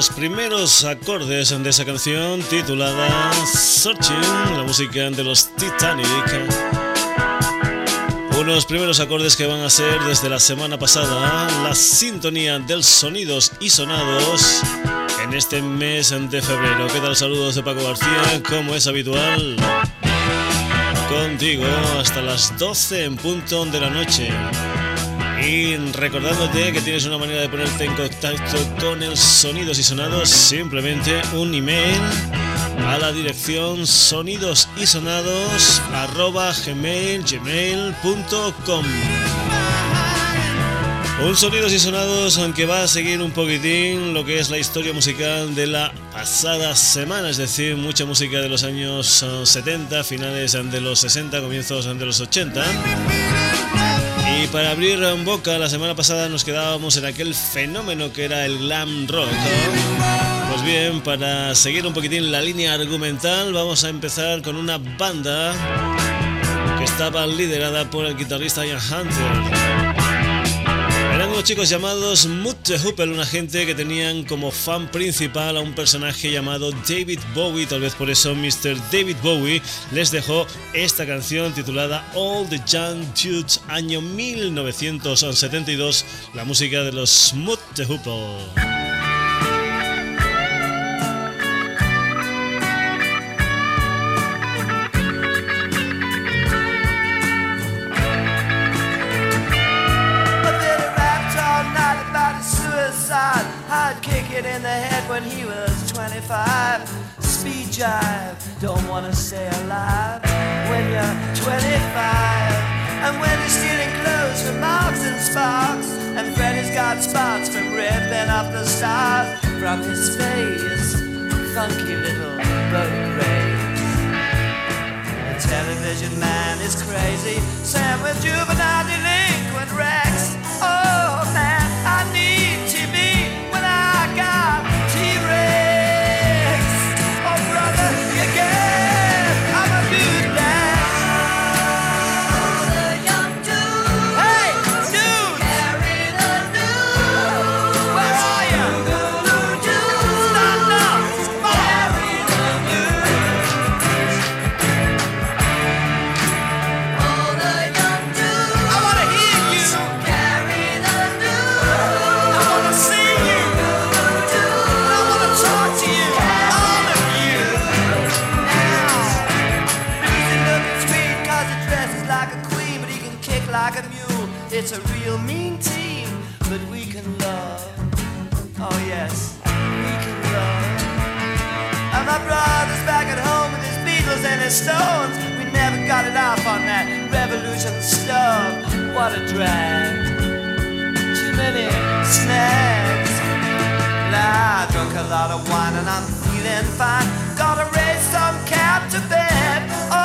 Los primeros acordes de esa canción titulada Searching, la música de los Titanic. Unos primeros acordes que van a ser desde la semana pasada la sintonía del sonidos y sonados en este mes de febrero. ¿Qué tal? Saludos de Paco García, como es habitual. Contigo hasta las 12 en punto de la noche. Y recordándote que tienes una manera de ponerte en contacto con el Sonidos y Sonados, simplemente un email a la dirección sonidos y sonados Un sonidos y sonados aunque va a seguir un poquitín lo que es la historia musical de la pasada semana, es decir, mucha música de los años 70, finales de los 60, comienzos de los 80. Y para abrir en boca, la semana pasada nos quedábamos en aquel fenómeno que era el glam rock. Pues bien, para seguir un poquitín la línea argumental, vamos a empezar con una banda que estaba liderada por el guitarrista Ian Hunter chicos llamados Mutte Huppel, una gente que tenían como fan principal a un personaje llamado David Bowie, tal vez por eso Mr. David Bowie les dejó esta canción titulada All the Young Dudes, año 1972, la música de los Mutte Huppel. in the head when he was 25. Speed jive, don't wanna stay alive when you're 25. And when you're stealing clothes from Marks and Sparks, and Freddy's got spots from ripping off the stars from his face. Funky little boat race. The television man is crazy, Sam with juvenile delinquent Rex. Oh man, Stones. We never got it off on that revolution stuff. What a drag. Too many snags. Nah, I drunk a lot of wine and I'm feeling fine. Gotta raise some cap to bed. Oh,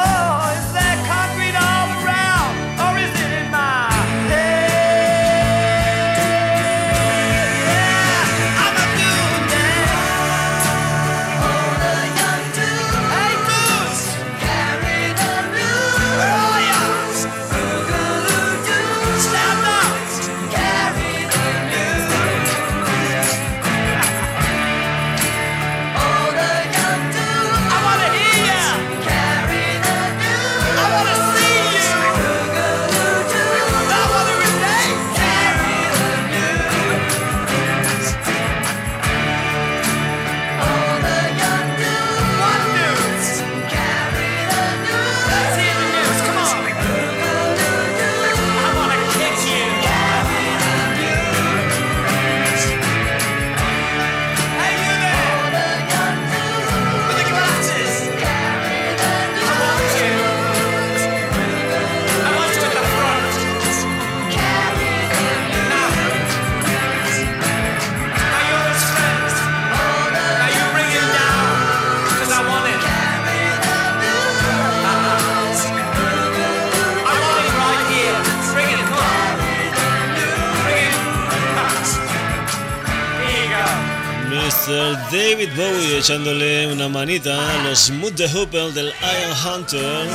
David Bowie echándole una manita a los Mood the Hoople del Iron Hunter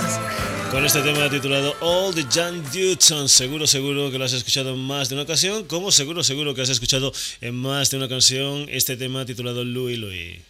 con este tema titulado All the Young Dudes. Seguro, seguro que lo has escuchado en más de una ocasión, como seguro, seguro que has escuchado en más de una ocasión este tema titulado Louis Louis.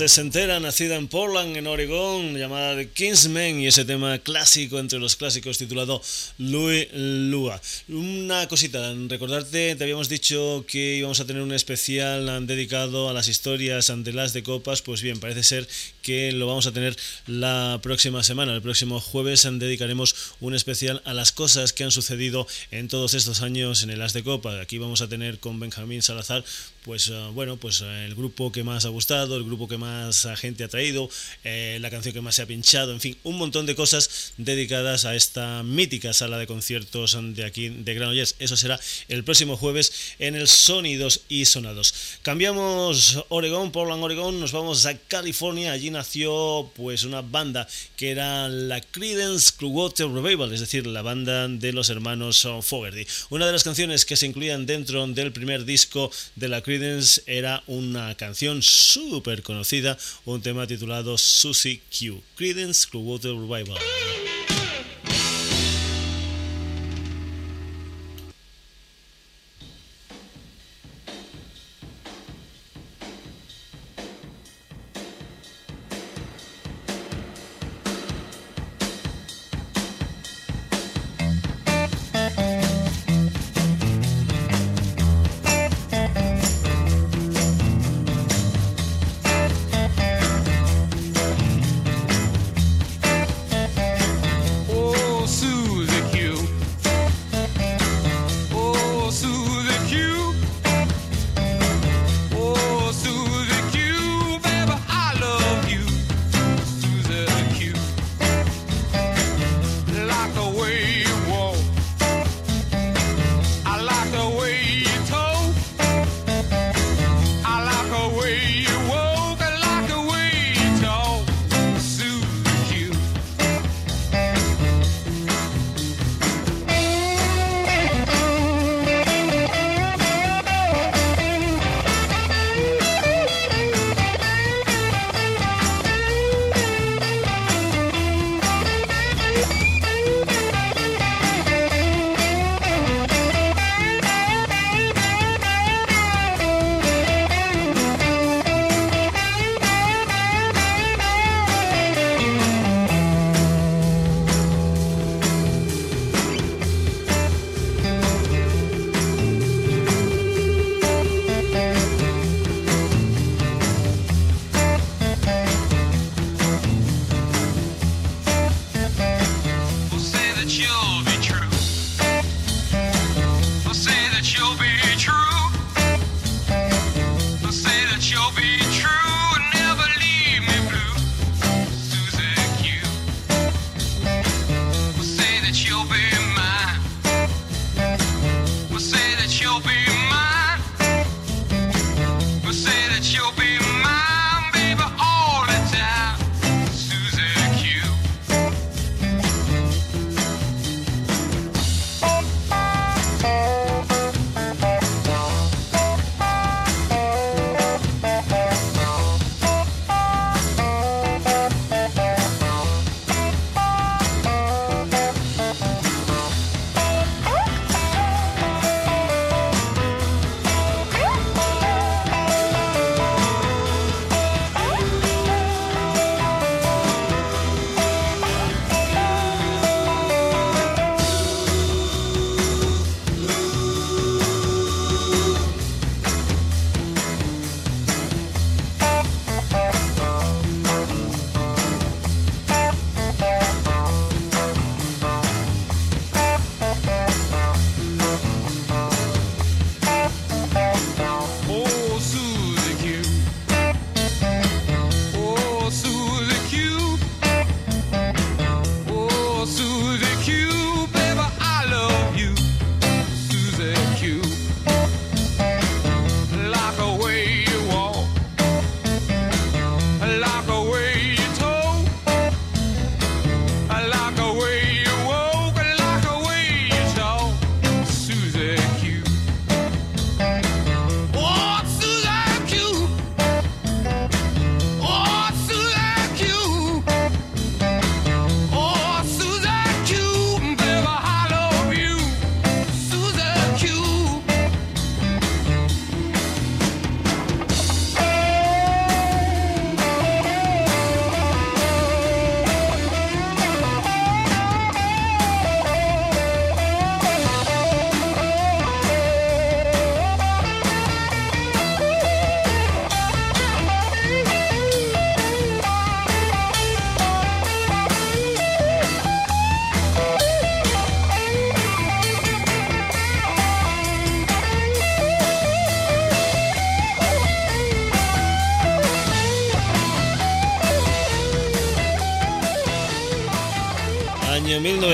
Sesentera nacida en Portland, en Oregón, llamada The Kingsmen y ese tema clásico entre los clásicos titulado Louis Lua. Una cosita, recordarte, te habíamos dicho que íbamos a tener un especial dedicado a las historias ante las de copas, pues bien, parece ser que lo vamos a tener la próxima semana. El próximo jueves dedicaremos un especial a las cosas que han sucedido en todos estos años en el As de Copa. Aquí vamos a tener con Benjamín Salazar, pues eh, bueno, pues eh, el grupo que más ha gustado, el grupo que más gente ha traído, eh, la canción que más se ha pinchado, en fin, un montón de cosas dedicadas a esta mítica sala de conciertos de aquí de Granollers. Eso será el próximo jueves en el Sonidos y Sonados. Cambiamos Oregón, Portland, Oregón, nos vamos a California. Allí nació pues una banda que era la Credence Clearwater Revival, es decir, la banda de los hermanos Fogerty. Una de las canciones que se incluían dentro del primer disco de la Era una canción súper conocida, un tema titulado Susie Q. Credence Clearwater Revival.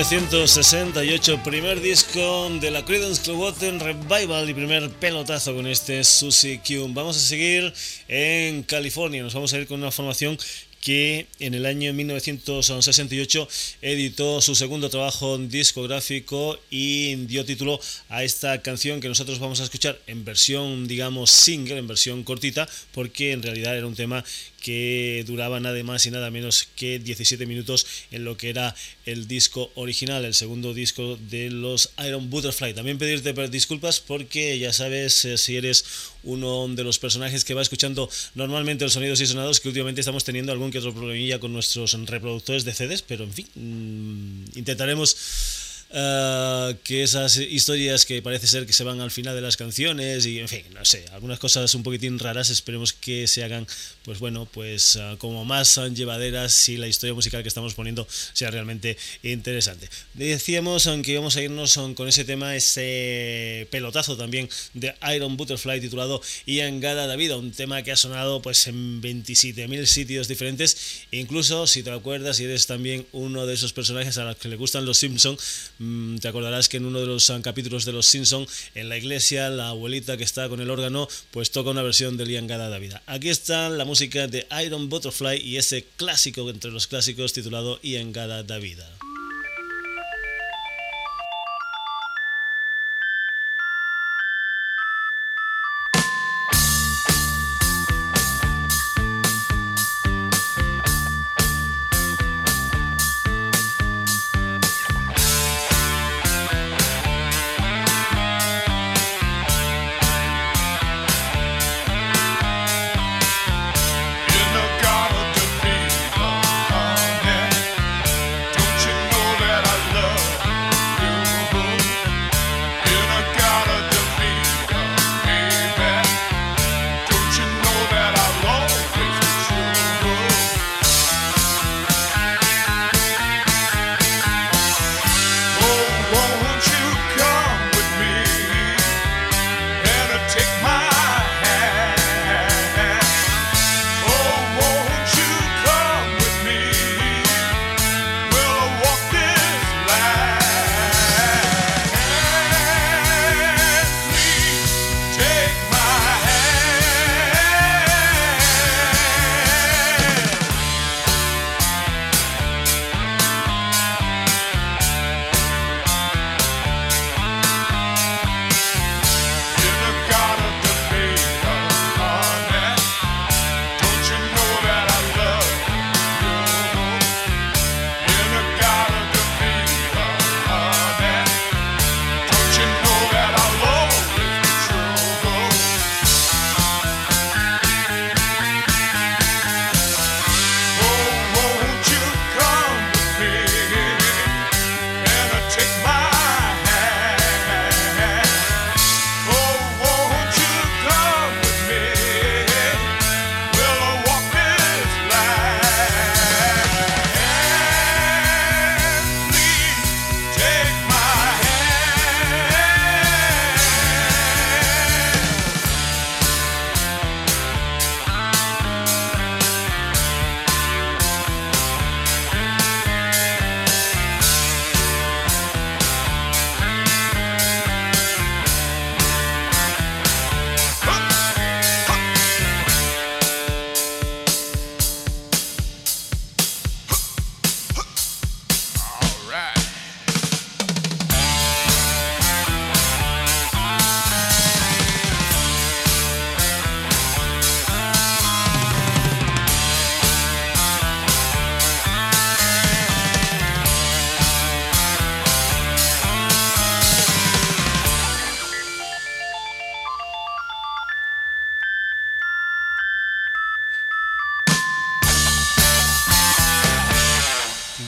1968, primer disco de la Creedence Clearwater Revival y primer pelotazo con este Susie Q. Vamos a seguir en California, nos vamos a ir con una formación que en el año 1968 editó su segundo trabajo discográfico y dio título a esta canción que nosotros vamos a escuchar en versión, digamos, single, en versión cortita, porque en realidad era un tema que duraba nada más y nada menos que 17 minutos en lo que era el disco original, el segundo disco de los Iron Butterfly. También pedirte disculpas porque ya sabes eh, si eres uno de los personajes que va escuchando normalmente los sonidos y sonados que últimamente estamos teniendo algún que otro problemilla con nuestros reproductores de CDs, pero en fin, mm, intentaremos eh, que esas historias que parece ser que se van al final de las canciones y en fin, no sé, algunas cosas un poquitín raras, esperemos que se hagan, pues bueno, pues uh, como más llevaderas si la historia musical que estamos poniendo sea realmente interesante. Decíamos, aunque íbamos a irnos con ese tema, ese pelotazo también de Iron Butterfly titulado Ian Gada David, un tema que ha sonado pues en 27.000 sitios diferentes, incluso si te acuerdas y eres también uno de esos personajes a los que le gustan los Simpsons, te acordarás que en uno de los ah, capítulos de Los Simpson, en la iglesia, la abuelita que está con el órgano, pues toca una versión de Lian Gada Vida. Aquí está la música de Iron Butterfly y ese clásico entre los clásicos titulado Ian Gada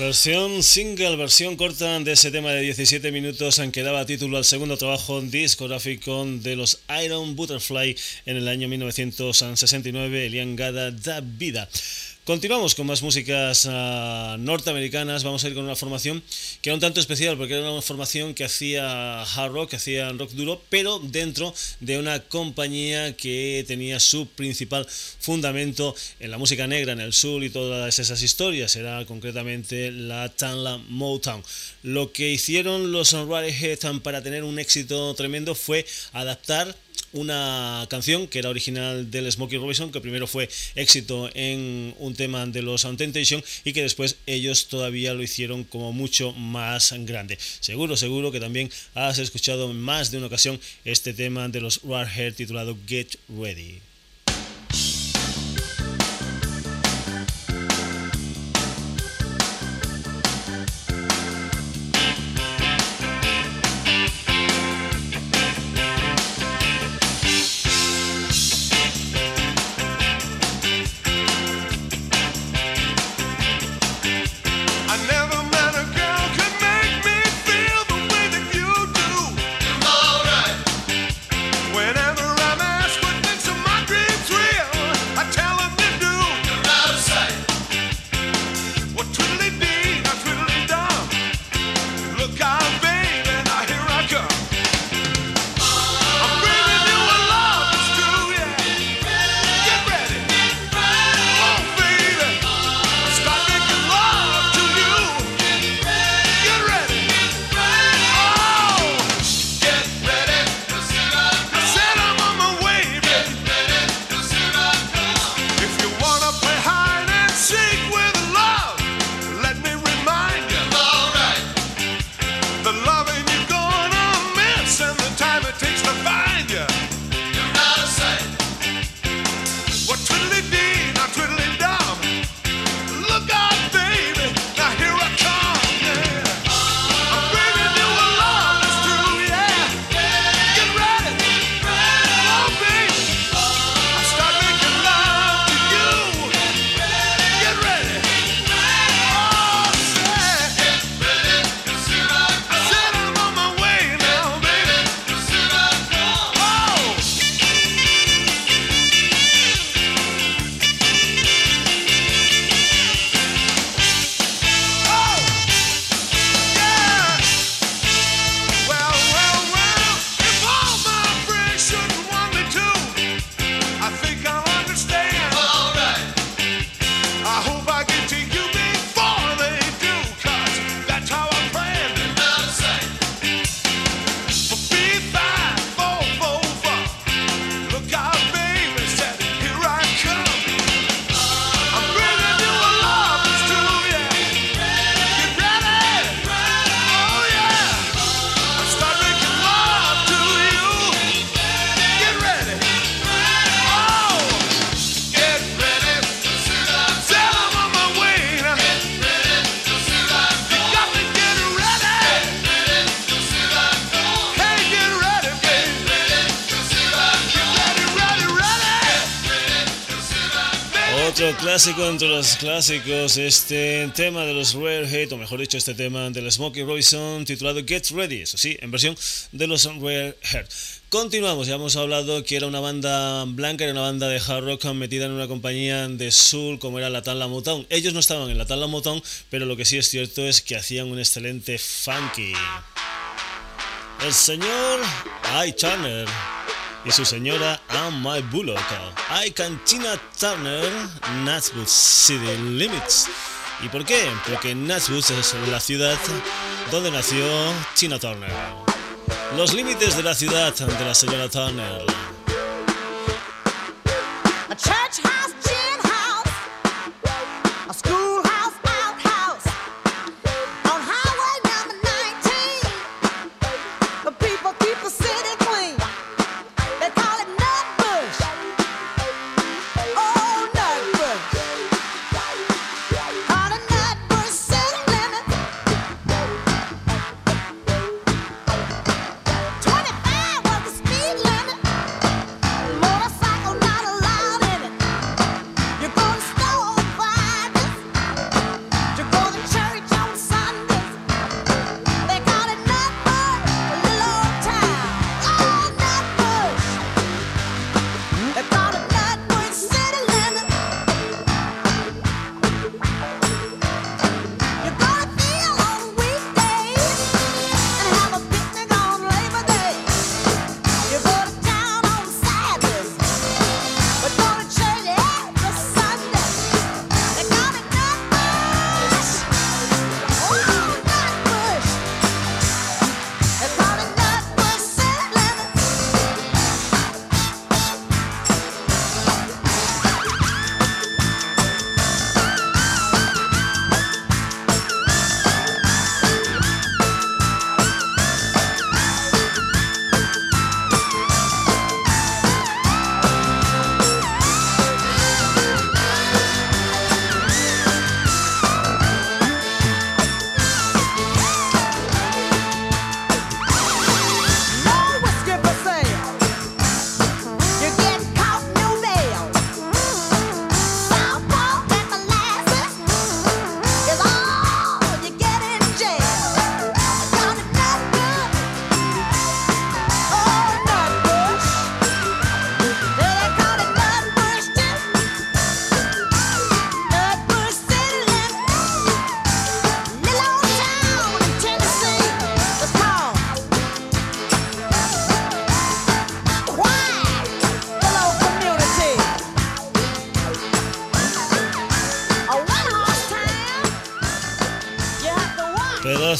Versión single, versión corta de ese tema de 17 minutos en que daba título al segundo trabajo discográfico de los Iron Butterfly en el año 1969, Elian Gada da Vida. Continuamos con más músicas uh, norteamericanas. Vamos a ir con una formación que era un tanto especial porque era una formación que hacía hard rock, que hacía rock duro, pero dentro de una compañía que tenía su principal fundamento en la música negra en el sur y todas esas historias. Era concretamente la Tanla Motown. Lo que hicieron los Radiohead para tener un éxito tremendo fue adaptar una canción que era original del Smokey Robinson, que primero fue éxito en un tema de los Temptation y que después ellos todavía lo hicieron como mucho más grande. Seguro, seguro que también has escuchado en más de una ocasión este tema de los Hair titulado Get Ready. Clásicos, este tema de los Rare o mejor dicho, este tema del Smokey Robinson titulado Get Ready, eso sí, en versión de los Rare Continuamos, ya hemos hablado que era una banda blanca, era una banda de hard rock metida en una compañía de soul como era la Tala Motown. Ellos no estaban en la Tala Motown, pero lo que sí es cierto es que hacían un excelente funky. El señor I. Turner y su señora I'm My Bullock. I Can Tina Turner, Nashville City Limits. ¿Y por qué? Porque Nashville es la ciudad donde nació Tina Turner. Los límites de la ciudad de la señora Turner.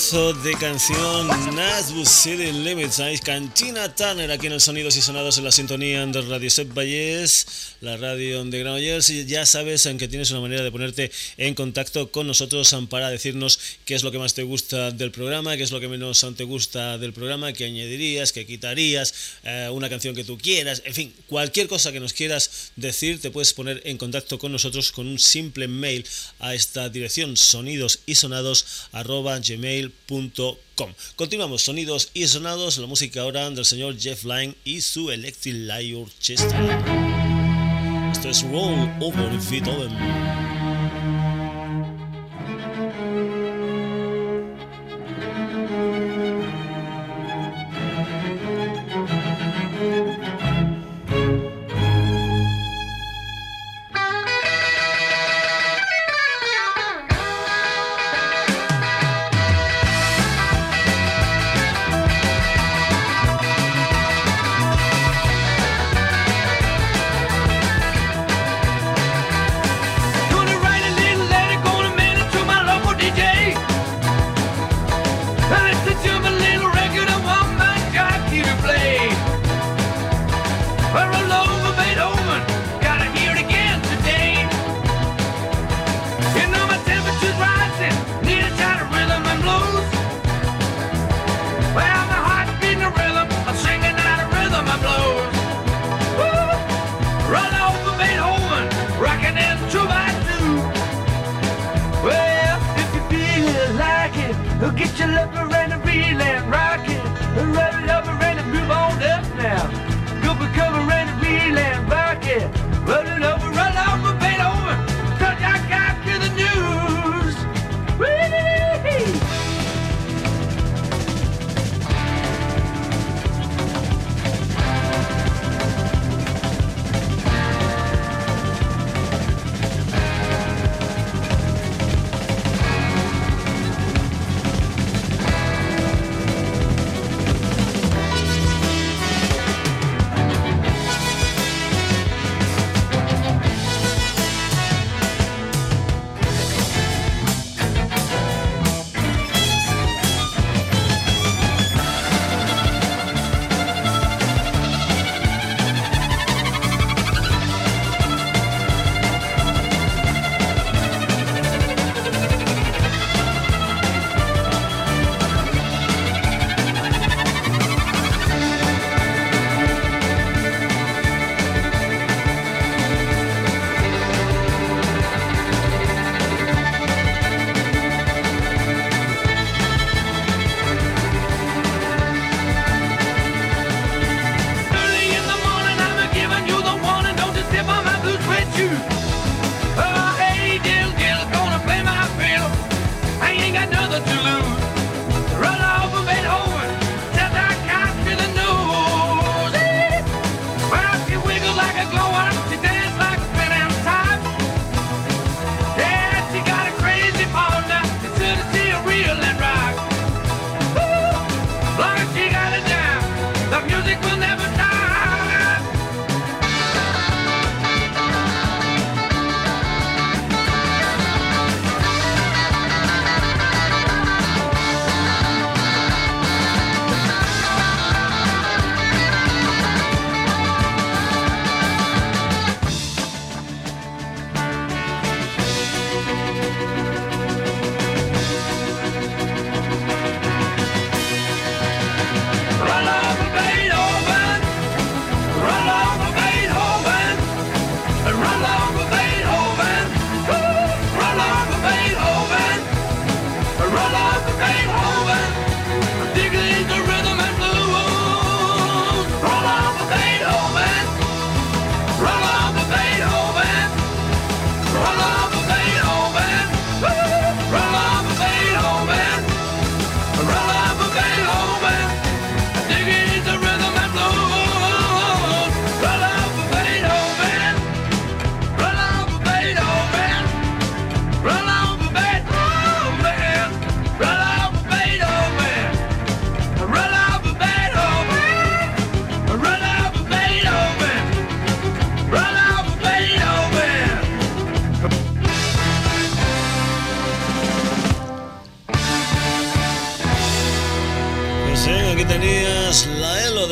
Pedazo de canción Nashville City Limits. Cantina Turner aquí en el Sonidos y Sonados en la sintonía de Radio Set Valles, la radio de Granollers. Y ya sabes en que tienes una manera de ponerte en contacto con nosotros para decirnos qué es lo que más te gusta del programa, qué es lo que menos te gusta del programa, qué añadirías, qué quitarías, eh, una canción que tú quieras, en fin, cualquier cosa que nos quieras decir, te puedes poner en contacto con nosotros con un simple mail a esta dirección sonidos y sonados Continuamos, sonidos y sonados, la música ahora del señor Jeff Lynne y su Electric Light Orchestra. Esto es Roll Over Beethoven. Gonna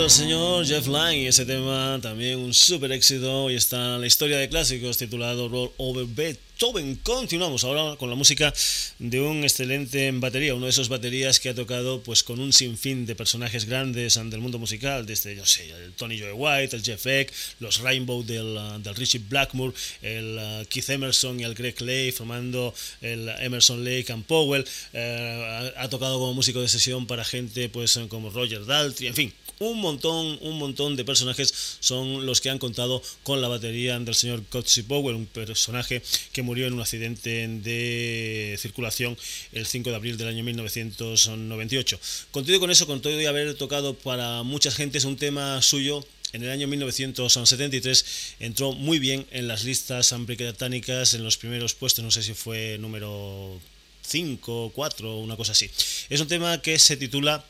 señor Jeff Lynne y ese tema también un super éxito y está la historia de clásicos titulado Roll Over Beethoven. Continuamos ahora con la música de un excelente batería, uno de esos baterías que ha tocado pues con un sinfín de personajes grandes del mundo musical, desde, yo sé, el Tony Joe White, el Jeff Beck, los Rainbow del, uh, del Richie Blackmore, el uh, Keith Emerson y el Greg Lay formando el Emerson Lake and Powell, eh, ha, ha, tocado como músico de sesión para gente pues como Roger Daltrey, en fin, un montón, un montón de personajes son los que han contado con la batería del señor Cotsy Powell, un personaje que murió en un accidente de circulación el 5 de abril del año 1998. Contigo con eso, con todo y haber tocado para mucha gente, un tema suyo en el año 1973 entró muy bien en las listas británicas en los primeros puestos, no sé si fue número 5, 4, una cosa así. Es un tema que se titula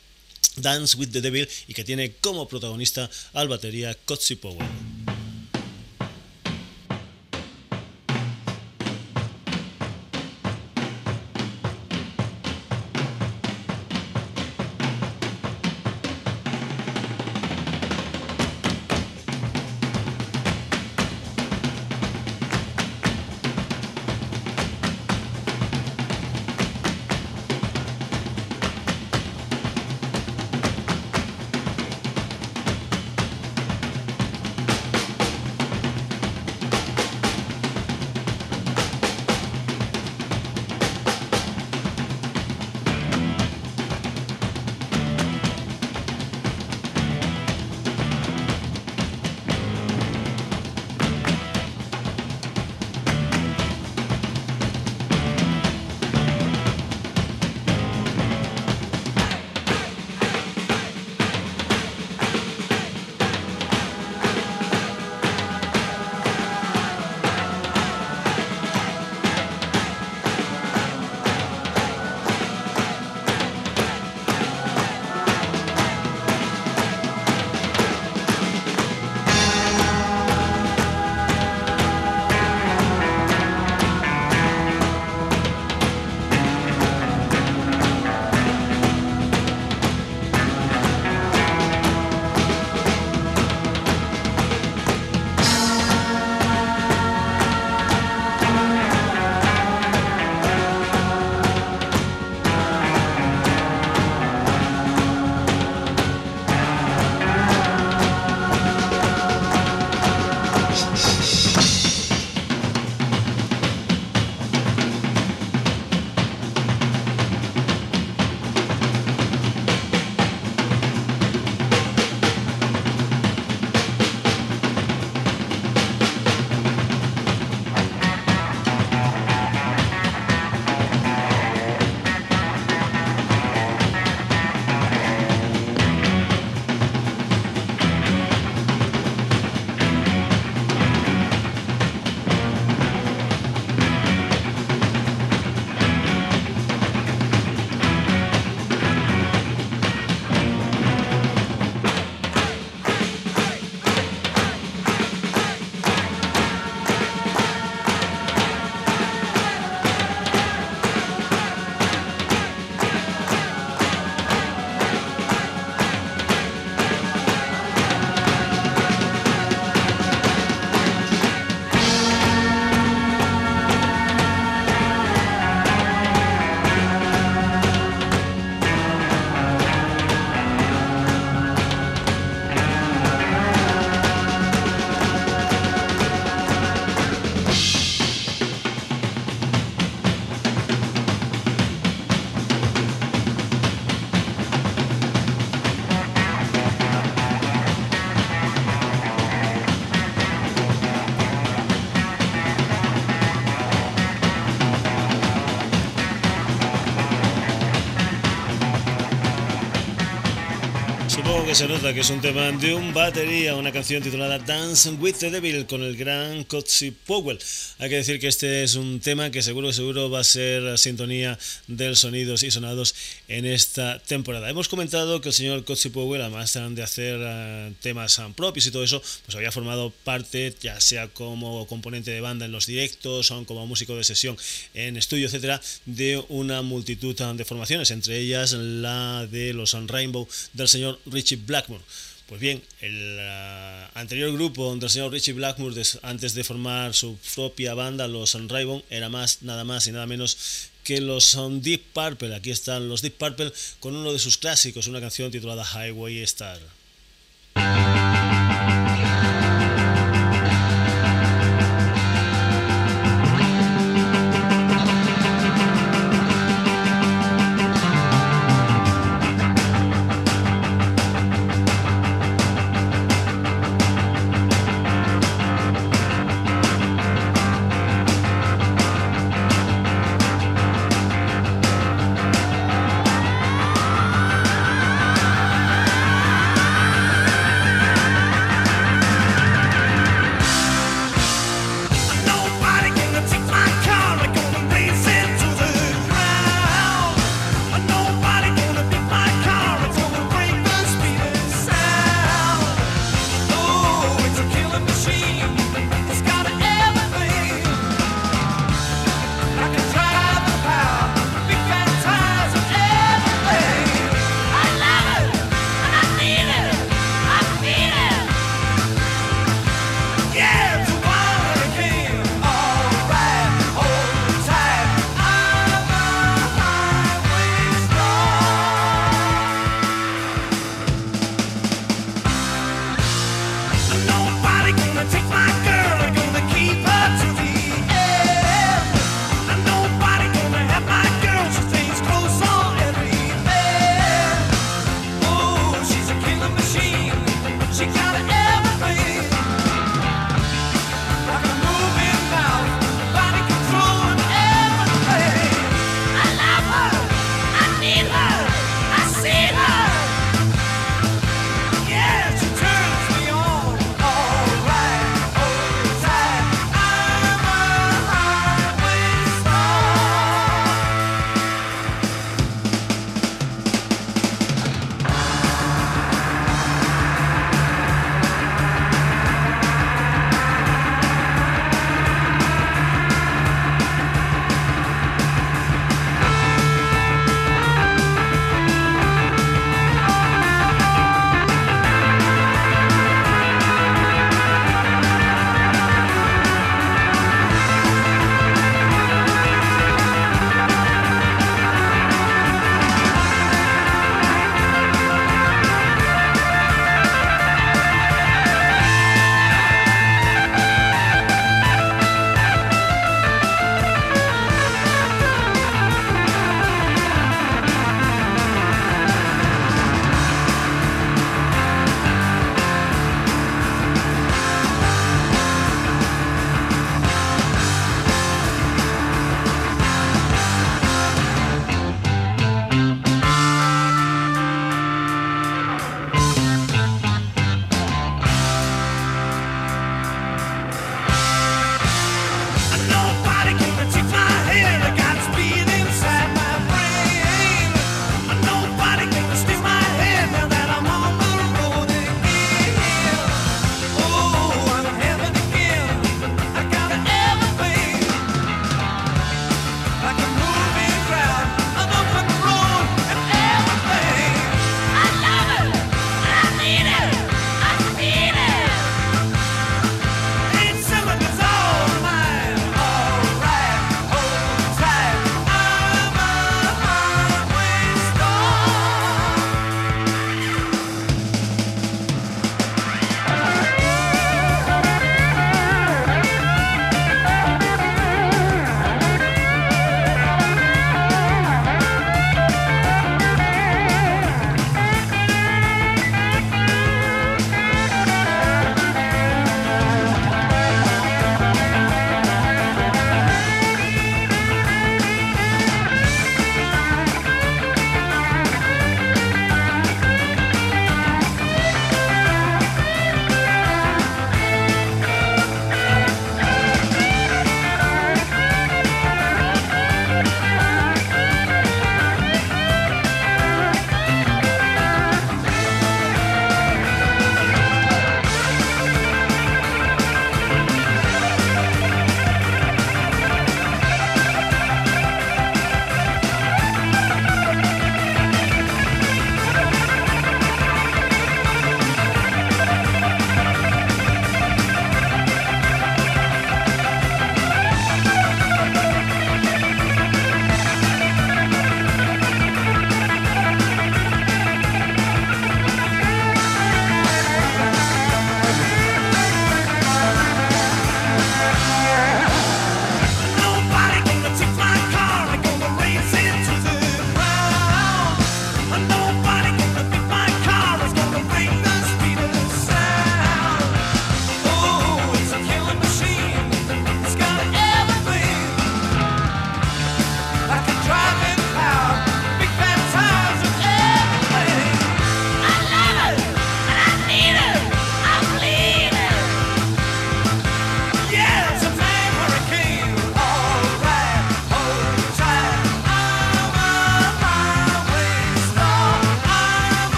Dance with the Devil y que tiene como protagonista al batería Cotsy Powell. Se que es un tema de un batería, una canción titulada Dance with the Devil con el gran Cotsy Powell. Hay que decir que este es un tema que seguro seguro va a ser sintonía del sonidos y sonados en esta temporada. Hemos comentado que el señor Cotsy Powell, además de hacer uh, temas propios y todo eso, pues había formado parte, ya sea como componente de banda en los directos, o como músico de sesión en estudio, etcétera, de una multitud de formaciones, entre ellas la de los Rainbow del señor Richie Blackmore. Pues bien, el uh, anterior grupo del señor Richie Blackmore, antes de formar su propia banda, los Rainbow, era más, nada más y nada menos que los Deep Purple. Aquí están los Deep Purple con uno de sus clásicos, una canción titulada Highway Star.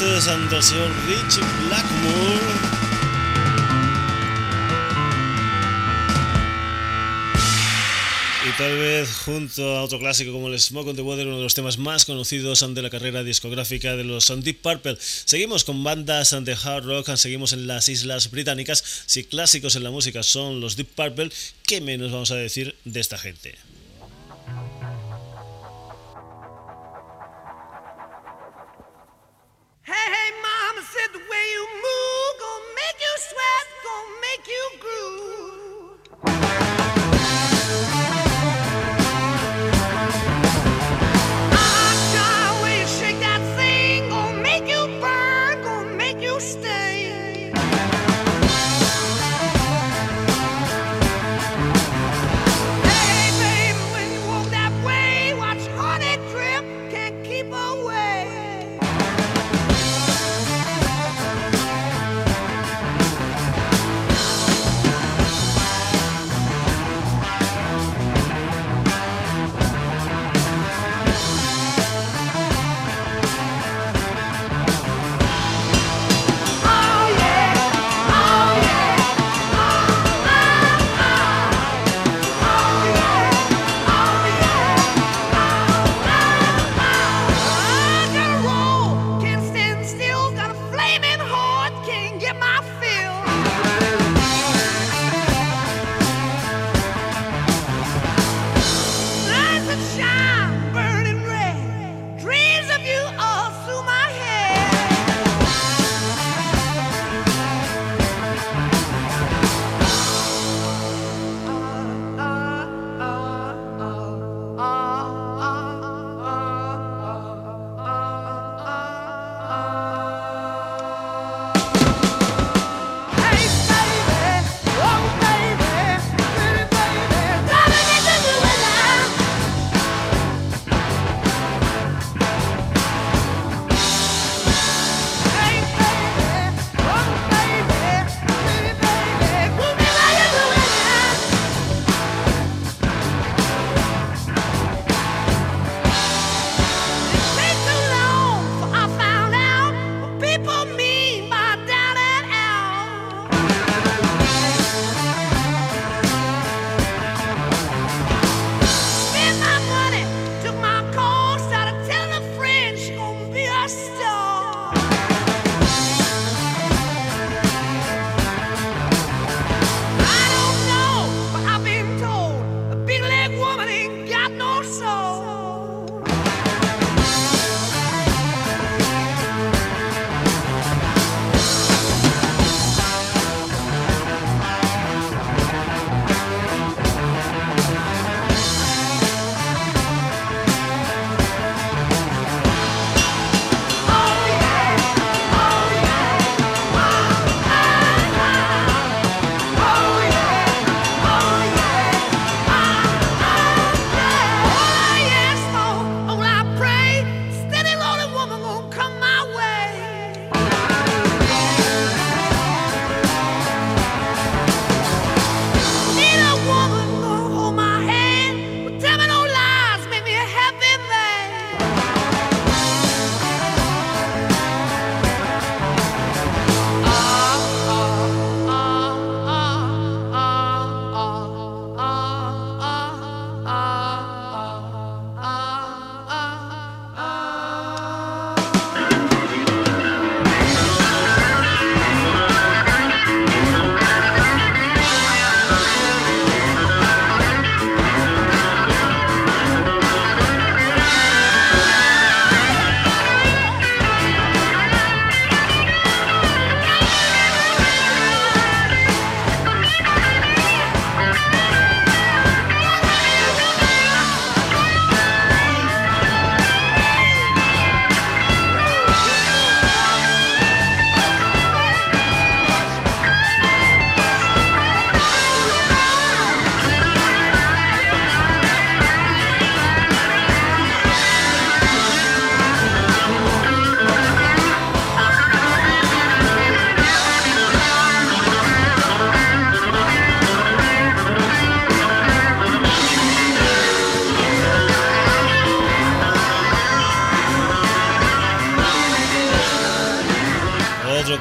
Voces del señor Rich Blackmore. Y tal vez junto a otro clásico como el Smoke on the Water, uno de los temas más conocidos de la carrera discográfica de los Deep Purple. Seguimos con bandas de hard rock, seguimos en las Islas Británicas. Si clásicos en la música son los Deep Purple, ¿qué menos vamos a decir de esta gente? you move, gonna make you sweat, gonna make you groove.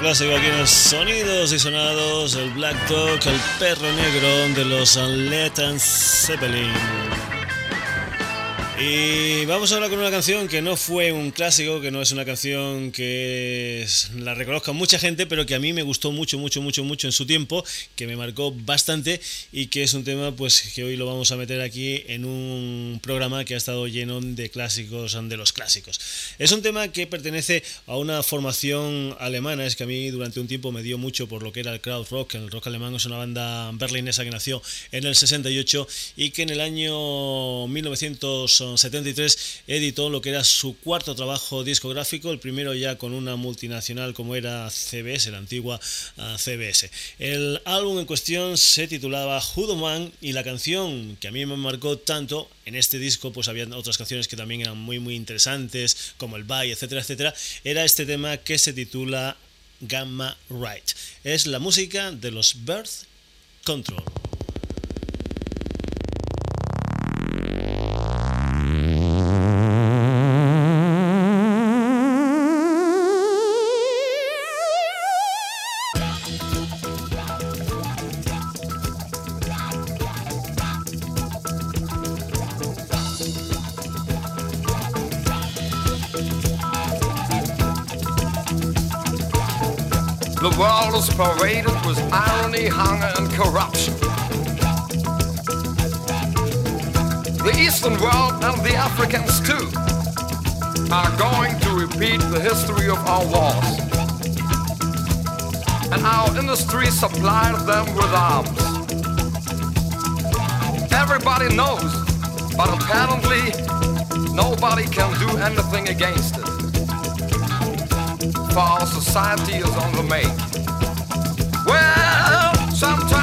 Clásico aquí en sonidos y sonados, el Black Dog, el perro negro de los Led Zeppelin. Y vamos ahora con una canción que no fue un clásico, que no es una canción que la reconozca mucha gente, pero que a mí me gustó mucho, mucho, mucho, mucho en su tiempo, que me marcó bastante y que es un tema pues que hoy lo vamos a meter aquí en un programa que ha estado lleno de clásicos de los clásicos. Es un tema que pertenece a una formación alemana, es que a mí durante un tiempo me dio mucho por lo que era el crowd rock, el rock alemán es una banda berlinesa que nació en el 68 y que en el año 1900 73 editó lo que era su cuarto trabajo discográfico, el primero ya con una multinacional como era CBS, la antigua ah, CBS. El álbum en cuestión se titulaba Man y la canción que a mí me marcó tanto, en este disco pues había otras canciones que también eran muy muy interesantes, como el Bye, etcétera, etcétera, era este tema que se titula Gamma Right. Es la música de los Birth Control. Paraded with irony, hunger, and corruption. The Eastern world and the Africans too are going to repeat the history of our wars. And our industry supplied them with arms. Everybody knows, but apparently nobody can do anything against it. For our society is on the make. Well, sometimes,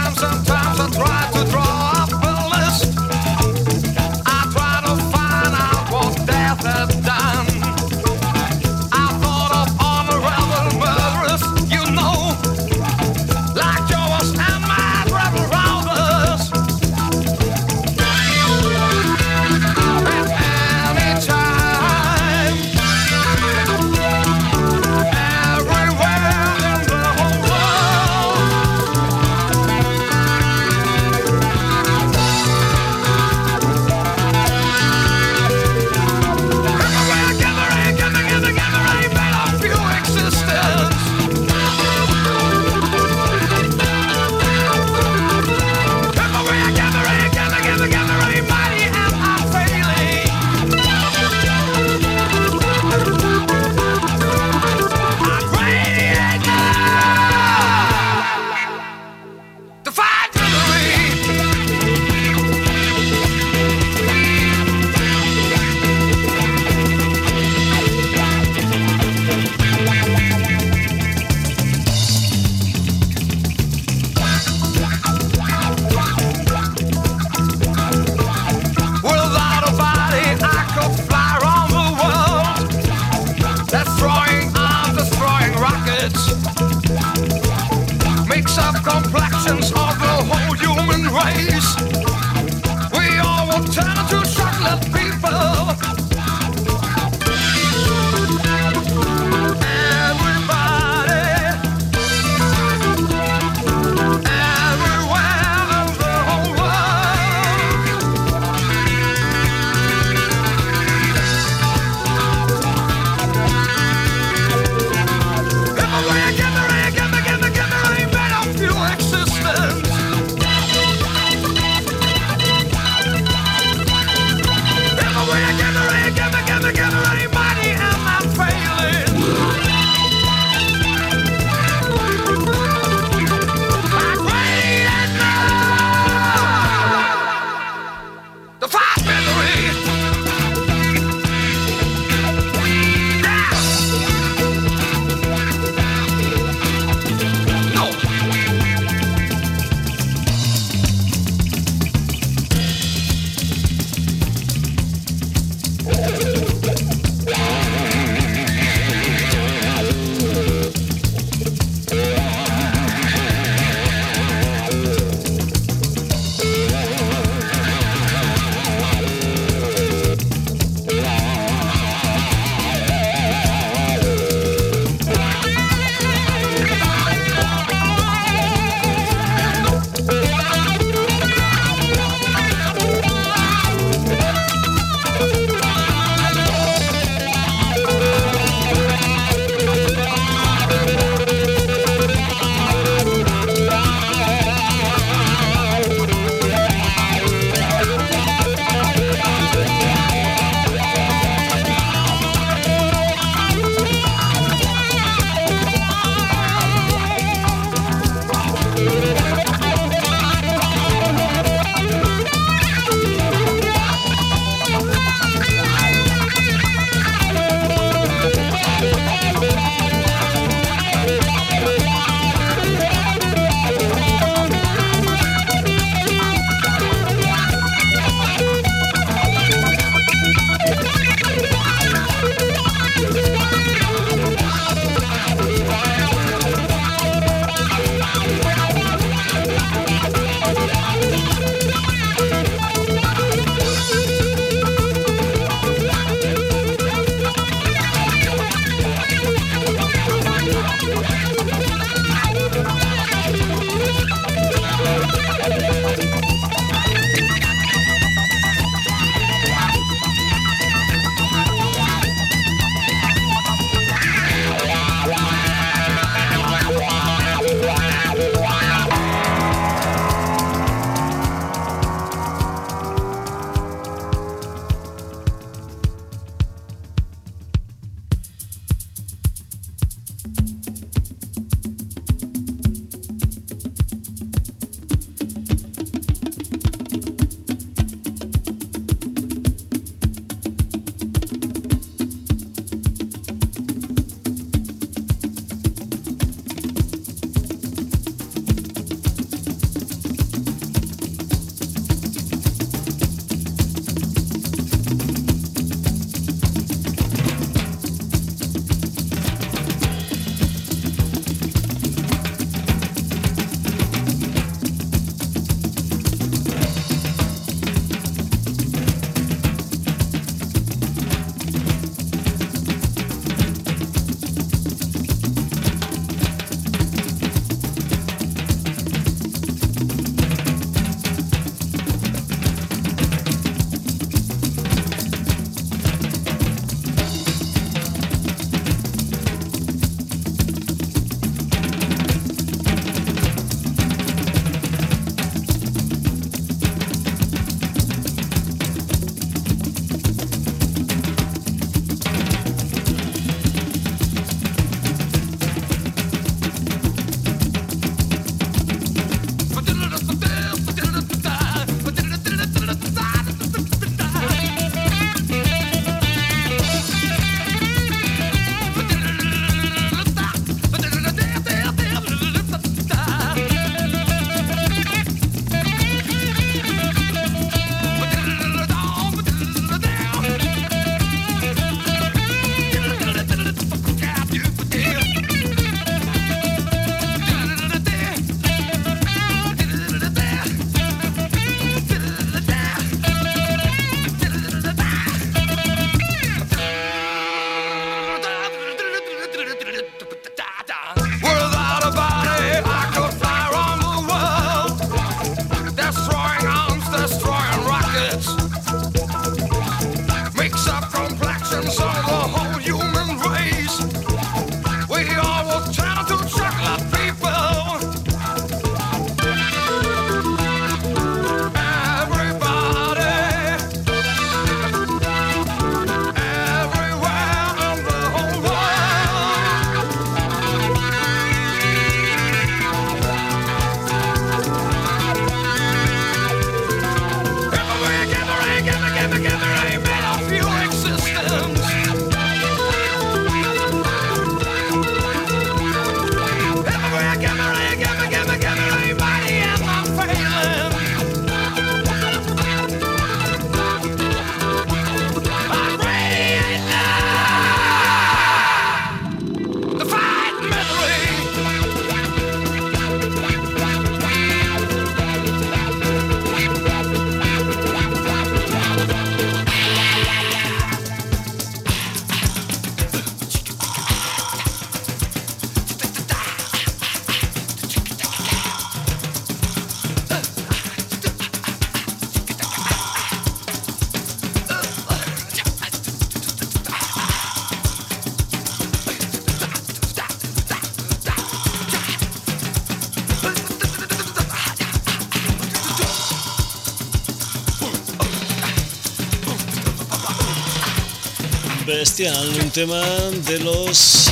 Bestial, un tema de los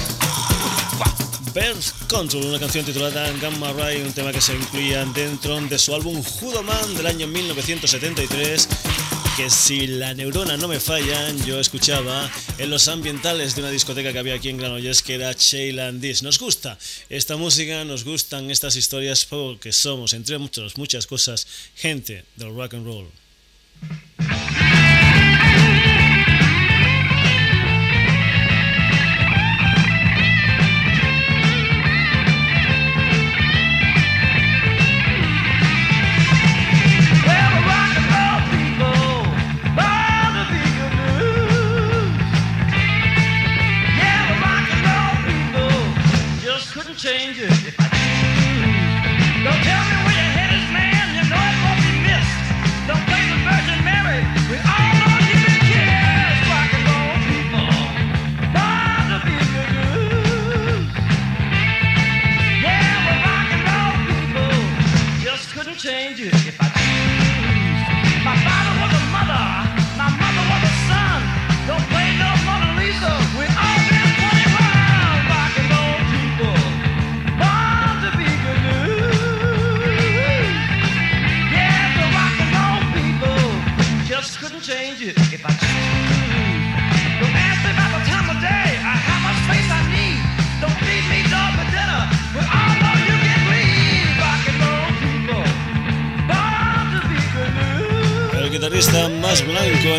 Birth Control, una canción titulada Gamma Ray, un tema que se incluía dentro de su álbum Man del año 1973 que si la neurona no me fallan, yo escuchaba en los ambientales de una discoteca que había aquí en Granollers que era Cheyland Dis. Nos gusta esta música, nos gustan estas historias porque somos, entre muchas, muchas cosas, gente del rock and roll.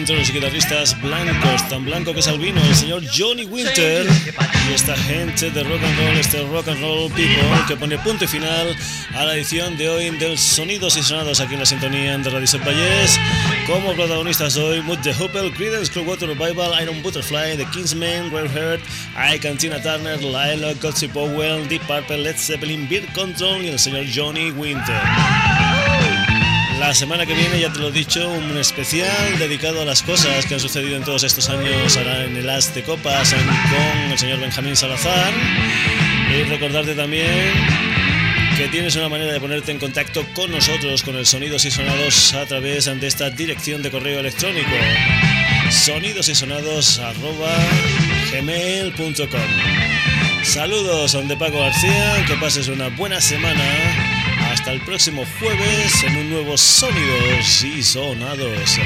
Entre los guitarristas blancos, tan blanco que es el vino, el señor Johnny Winter y esta gente de rock and roll, este rock and roll people que pone punto y final a la edición de hoy del Sonidos y Sonados aquí en la sintonía de Radio Valles. Como protagonistas hoy, Mood the Hooper, Creedence Clearwater Revival, Iron Butterfly, The Kingsmen, Rare Heart, I Cantina Turner, Lila, Godsey Powell, Deep Purple, Led Zeppelin, Beer Control y el señor Johnny Winter. La semana que viene, ya te lo he dicho, un especial dedicado a las cosas que han sucedido en todos estos años. En el As de Copas con el señor Benjamín Salazar. Y recordarte también que tienes una manera de ponerte en contacto con nosotros, con el Sonidos y Sonados, a través de esta dirección de correo electrónico. sonidosYsonados.gmail.com Saludos, son de Paco García, que pases una buena semana hasta el próximo jueves en un nuevo Sonidos y Sonados.